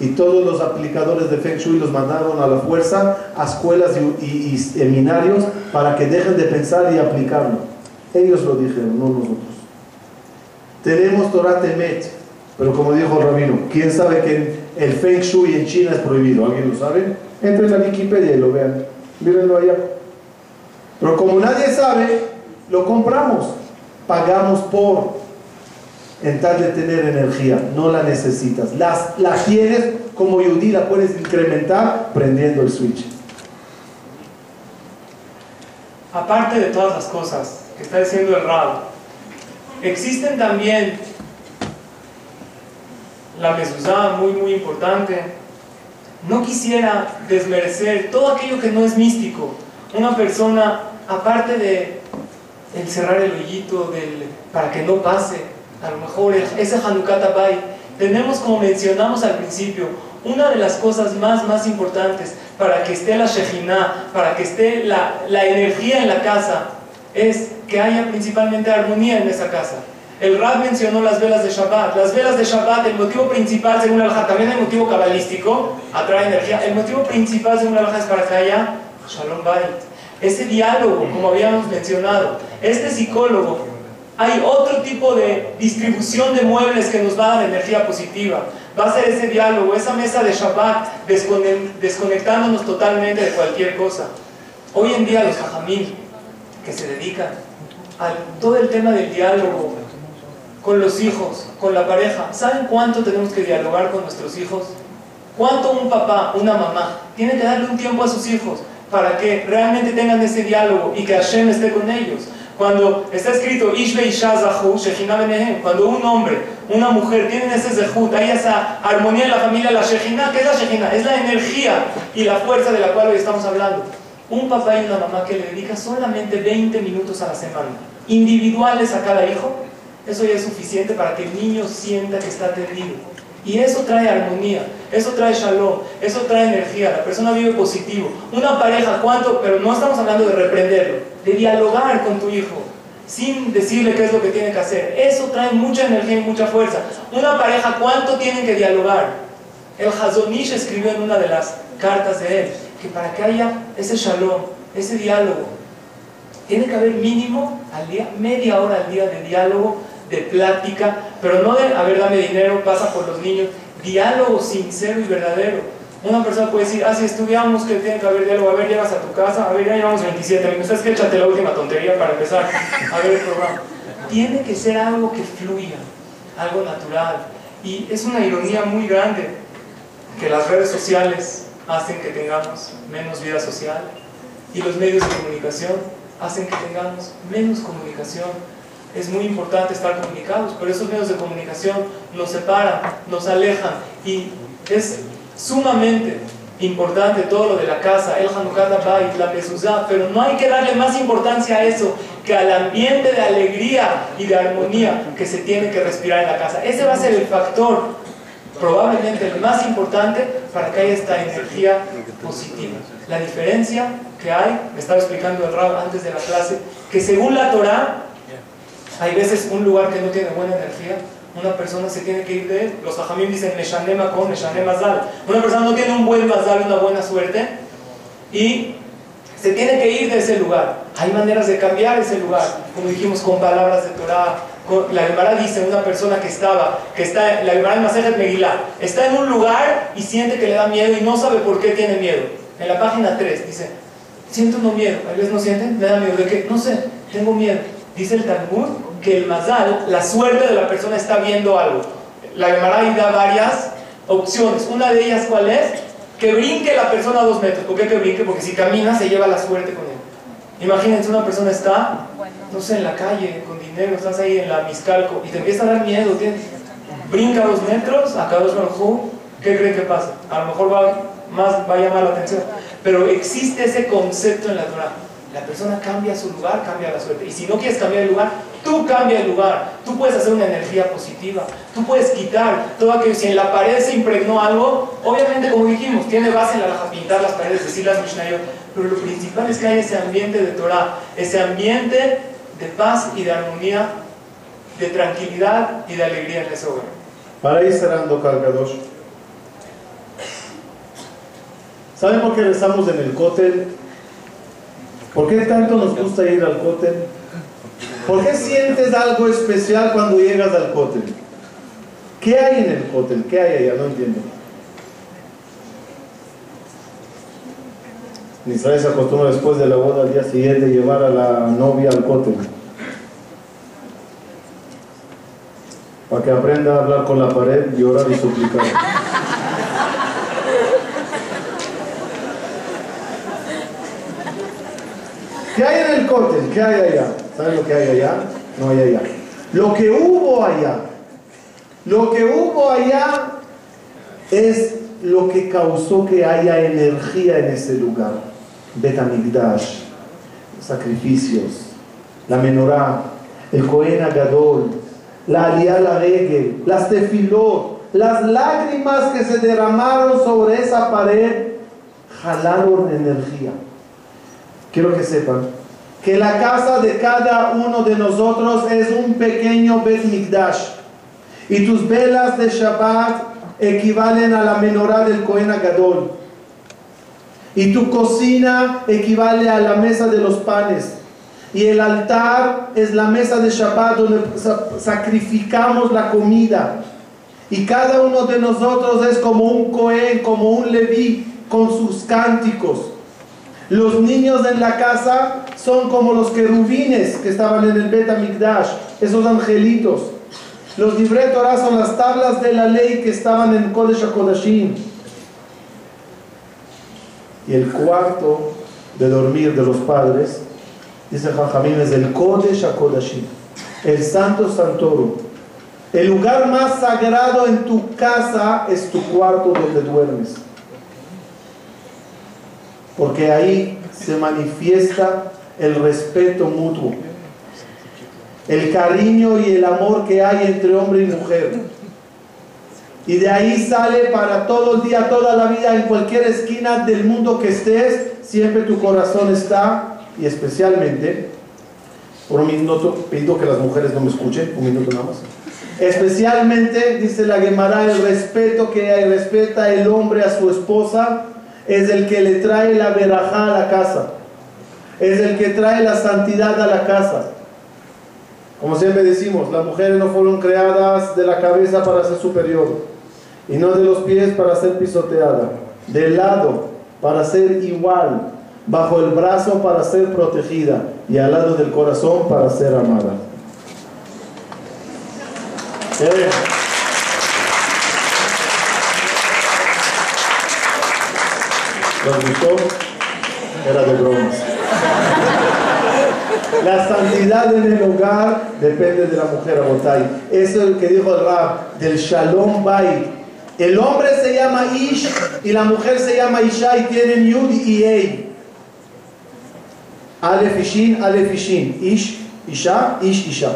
Y todos los aplicadores de Feng Shui los mandaron a la fuerza a escuelas y, seminarios para que dejen de pensar y aplicarlo. Ellos lo dijeron, no nosotros. Tenemos Torah Temet, pero como dijo el rabino, ¿quién sabe que el Feng Shui en China es prohibido? ¿Alguien lo sabe? Entren a Wikipedia y lo vean. Mírenlo allá. Pero como nadie sabe, lo compramos, pagamos por. En tal de tener energía, no la necesitas. Las, la tienes como Yudí, la puedes incrementar prendiendo el switch. Aparte de todas las cosas que está diciendo el Rab, existen también la mezuzá, muy muy importante. No quisiera desmerecer todo aquello que no es místico. Una persona, aparte de el cerrar el hoyito para que no pase, a lo mejor ese Hanukkah Bay tenemos, como mencionamos al principio, una de las cosas más, más importantes para que esté la Shejina, para que esté la, la energía en la casa, es que haya principalmente armonía en esa casa. El Rab mencionó las velas de Shabbat. Las velas de Shabbat, el motivo principal, según el también hay motivo cabalístico, atrae energía. El motivo principal, según el es para que haya Shalom Bait. Ese diálogo, como habíamos mencionado, este psicólogo, hay otro tipo de distribución de muebles que nos va a dar energía positiva. Va a ser ese diálogo, esa mesa de Shabbat, desconectándonos totalmente de cualquier cosa. Hoy en día los hajamim que se dedican a todo el tema del diálogo, con los hijos, con la pareja. ¿Saben cuánto tenemos que dialogar con nuestros hijos? ¿Cuánto un papá, una mamá, tiene que darle un tiempo a sus hijos para que realmente tengan ese diálogo y que Hashem esté con ellos? Cuando está escrito cuando un hombre, una mujer tienen ese zehut, hay esa armonía en la familia, la Shekhinah, ¿qué es la Shekhinah? Es la energía y la fuerza de la cual hoy estamos hablando. Un papá y una mamá que le dedica solamente 20 minutos a la semana, individuales a cada hijo, eso ya es suficiente para que el niño sienta que está atendido. Y eso trae armonía, eso trae shalom, eso trae energía, la persona vive positivo. Una pareja, ¿cuánto? Pero no estamos hablando de reprenderlo, de dialogar con tu hijo, sin decirle qué es lo que tiene que hacer. Eso trae mucha energía y mucha fuerza. Una pareja, ¿cuánto tienen que dialogar? El Hazonish escribió en una de las cartas de él que para que haya ese shalom, ese diálogo, tiene que haber mínimo al día, media hora al día de diálogo de plática, pero no de, a ver, dame dinero, pasa por los niños, diálogo sincero y verdadero. Una persona puede decir, ah, si estudiamos que tiene que haber diálogo, a ver, llegas a tu casa, a ver, ya llevamos 27 minutos, ¿sabes que Échate la última tontería para empezar a ver el programa. Tiene que ser algo que fluya, algo natural. Y es una ironía muy grande que las redes sociales hacen que tengamos menos vida social y los medios de comunicación hacen que tengamos menos comunicación es muy importante estar comunicados, pero esos medios de comunicación nos separan, nos alejan y es sumamente importante todo lo de la casa, el Hanukkah Bait, la Mezuzá, pero no hay que darle más importancia a eso que al ambiente de alegría y de armonía que se tiene que respirar en la casa. Ese va a ser el factor probablemente el más importante para que haya esta energía positiva. La diferencia que hay, me estaba explicando el Rab antes de la clase, que según la Torah, hay veces un lugar que no tiene buena energía, una persona se tiene que ir de él. Los hajamim dicen Meshanema con Mazal. Una persona no tiene un buen Mazal, una buena suerte, y se tiene que ir de ese lugar. Hay maneras de cambiar ese lugar, como dijimos, con palabras de Torah. La Gemara dice, una persona que estaba, que está, la Gemara en Masejet Megillah, está en un lugar y siente que le da miedo y no sabe por qué tiene miedo. En la página 3 dice, siento no miedo. A veces no sienten, le da miedo. ¿De qué? No sé, tengo miedo. Dice el Talmud que el mazal, la suerte de la persona está viendo algo. La Gemara da varias opciones. Una de ellas, ¿cuál es? Que brinque la persona a dos metros. ¿Por qué que brinque? Porque si camina se lleva la suerte con él. Imagínense, una persona está, no sé, en la calle, con dinero, estás ahí en la Miscalco y te empieza a dar miedo. Brinca dos metros, acá dos metros, ¿qué creen que pasa? A lo mejor va, más, va a llamar la atención. Pero existe ese concepto en la Torah. La persona cambia su lugar, cambia la suerte. Y si no quieres cambiar el lugar, tú cambia el lugar. Tú puedes hacer una energía positiva. Tú puedes quitar todo aquello. Si en la pared se impregnó algo, obviamente, como dijimos, tiene base en la laja pintar las paredes, decir las Mishnayot. Pero lo principal es que haya ese ambiente de Torah, ese ambiente de paz y de armonía, de tranquilidad y de alegría en ese hogar. Para ir cerrando, cargador. ¿Saben por qué rezamos en el cótel? ¿Por qué tanto nos gusta ir al cótel? ¿Por qué sientes algo especial cuando llegas al cótel? ¿Qué hay en el cótel? ¿Qué hay allá? No entiendo. En Israel se acostumbra después de la boda al día siguiente llevar a la novia al cótel. Para que aprenda a hablar con la pared, llorar y suplicar. ¿Qué hay en el cóctel? ¿Qué hay allá? ¿Saben lo que hay allá? No hay allá. Lo que hubo allá, lo que hubo allá es lo que causó que haya energía en ese lugar. Betamigdash, sacrificios, la menorá, el Cohen Agadol, la Aliyah la Regel, las tefilot, las lágrimas que se derramaron sobre esa pared jalaron energía. Quiero que sepan que la casa de cada uno de nosotros es un pequeño Bet Mikdash. Y tus velas de Shabbat equivalen a la menorá del Cohen Gadol. Y tu cocina equivale a la mesa de los panes. Y el altar es la mesa de Shabbat donde sacrificamos la comida. Y cada uno de nosotros es como un Cohen, como un Leví, con sus cánticos. Los niños en la casa son como los querubines que estaban en el Bet Mikdash, esos angelitos. Los libre son las tablas de la ley que estaban en Kodesh HaKodashim. Y el cuarto de dormir de los padres, dice Jajamín, es el Kodesh HaKodashim, el Santo Santorum. El lugar más sagrado en tu casa es tu cuarto donde duermes porque ahí se manifiesta el respeto mutuo, el cariño y el amor que hay entre hombre y mujer. Y de ahí sale para todo el día, toda la vida, en cualquier esquina del mundo que estés, siempre tu corazón está, y especialmente, por un minuto, pido que las mujeres no me escuchen, un minuto nada más. Especialmente, dice la Gemara, el respeto que respeta el hombre a su esposa, es el que le trae la verajá a la casa, es el que trae la santidad a la casa. Como siempre decimos, las mujeres no fueron creadas de la cabeza para ser superior y no de los pies para ser pisoteada, del lado para ser igual, bajo el brazo para ser protegida y al lado del corazón para ser amada. Eh, gustó? Era de bromas. La santidad en el hogar depende de la mujer, Abotay. Eso es lo que dijo el Rab, del Shalom Bay. El hombre se llama Ish y la mujer se llama Isha y tienen Yud y Ei. Alef Ishin, Alef Ishin. Ish, Isha, Ish, Isha.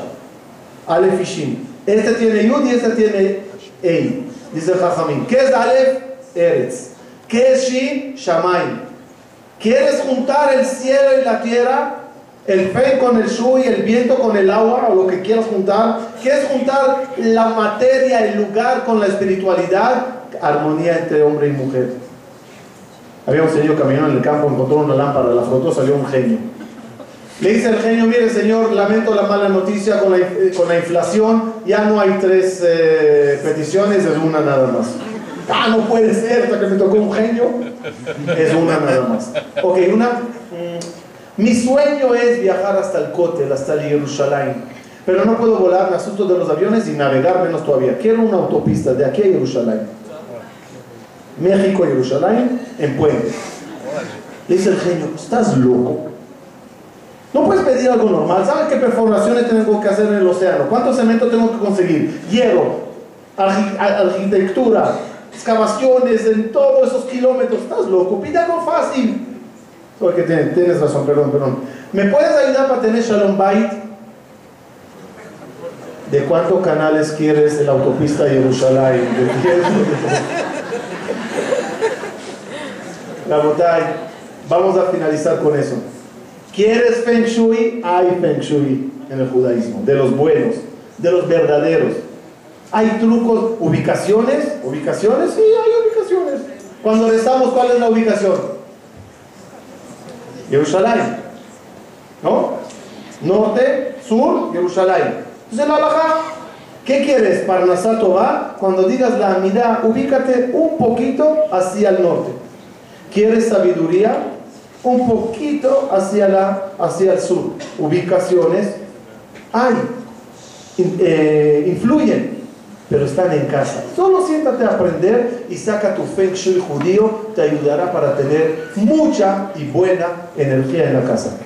Alef Ishin. Este tiene Yud y este tiene Ei. Dice Jajamín. ¿Qué es Alef? Eretz. ¿Qué es Shin? Shamayim. ¿Quieres juntar el cielo y la tierra? El fe con el shu y el viento con el agua o lo que quieras juntar. ¿Quieres juntar la materia, el lugar con la espiritualidad? Armonía entre hombre y mujer. Había un señor caminando en el campo, encontró una lámpara, la frotó, salió un genio. Le dice el genio, mire señor, lamento la mala noticia con la, con la inflación, ya no hay tres eh, peticiones, es una nada más. Ah, no puede ser, hasta que me tocó un genio. Es una nada más. Ok, una. Mm, mi sueño es viajar hasta el Kotel, hasta el Jerusalén. Pero no puedo volar, me asusto de los aviones y navegar menos todavía. Quiero una autopista de aquí a Jerusalén. México, Jerusalén, en puente. Le dice el genio, ¿estás loco? No puedes pedir algo normal. ¿Sabes qué perforaciones tengo que hacer en el océano? ¿Cuánto cemento tengo que conseguir? Hierro, arquitectura, excavaciones en todos esos kilómetros. Estás loco, pide algo fácil. Porque tienes, razón, perdón, perdón. ¿Me puedes ayudar para tener Shalom Bait? ¿De cuántos canales quieres en la autopista Jerusalén? La botay. Vamos a finalizar con eso. ¿Quieres Feng Shui? Hay Feng Shui en el judaísmo, de los buenos, de los verdaderos. Hay trucos, ubicaciones, ubicaciones, sí, hay ubicaciones. Cuando rezamos, ¿cuál es la ubicación? Jerusalén. ¿No? Norte, sur, Jerusalén. Entonces la alhaja, ¿qué quieres? Parnasato va, cuando digas la amidad, ubícate un poquito hacia el norte. ¿Quieres sabiduría? Un poquito hacia, la, hacia el sur. Ubicaciones hay, eh, influyen pero están en casa. Solo siéntate a aprender y saca tu Feng Shui judío, te ayudará para tener mucha y buena energía en la casa.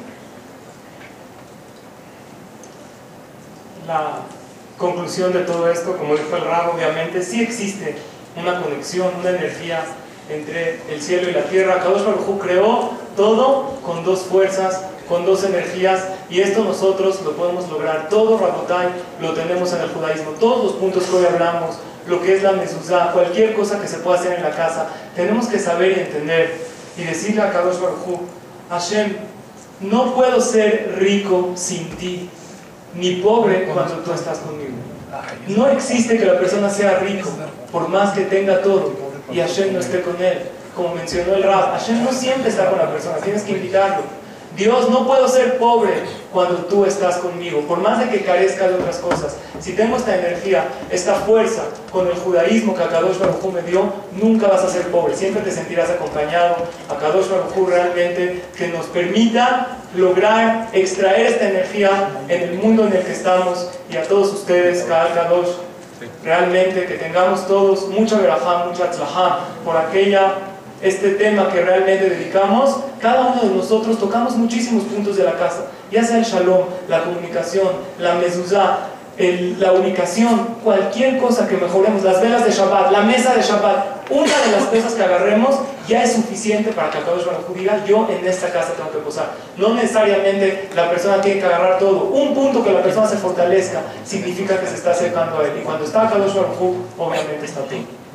La conclusión de todo esto, como dijo el Rabo, obviamente sí existe una conexión, una energía entre el cielo y la tierra. Kadosh Baruj creó todo con dos fuerzas con dos energías y esto nosotros lo podemos lograr. Todo Rabotai lo tenemos en el judaísmo. Todos los puntos que hoy hablamos, lo que es la mezuzá, cualquier cosa que se pueda hacer en la casa, tenemos que saber y entender y decirle a Kadosh Baruj Hashem, no puedo ser rico sin ti, ni pobre cuando tú estás conmigo. No existe que la persona sea rico, por más que tenga todo, y Hashem no esté con él. Como mencionó el Rab, Hashem no siempre está con la persona, tienes que invitarlo. Dios, no puedo ser pobre cuando tú estás conmigo, por más de que carezca de otras cosas. Si tengo esta energía, esta fuerza con el judaísmo que Akadosh Baruj me dio, nunca vas a ser pobre, siempre te sentirás acompañado. Akadosh Baruj realmente que nos permita lograr extraer esta energía en el mundo en el que estamos y a todos ustedes, Kadosh, realmente que tengamos todos mucha verajá, mucha tzlajá por aquella este tema que realmente dedicamos, cada uno de nosotros tocamos muchísimos puntos de la casa, ya sea el shalom, la comunicación, la mezuzá, la ubicación, cualquier cosa que mejoremos, las velas de Shabbat, la mesa de Shabbat, una de las cosas que agarremos ya es suficiente para que Akadosh Baruj diga, yo en esta casa tengo que posar. No necesariamente la persona tiene que agarrar todo. Un punto que la persona se fortalezca significa que se está acercando a él. Y cuando está Akadosh Baruj obviamente está todo.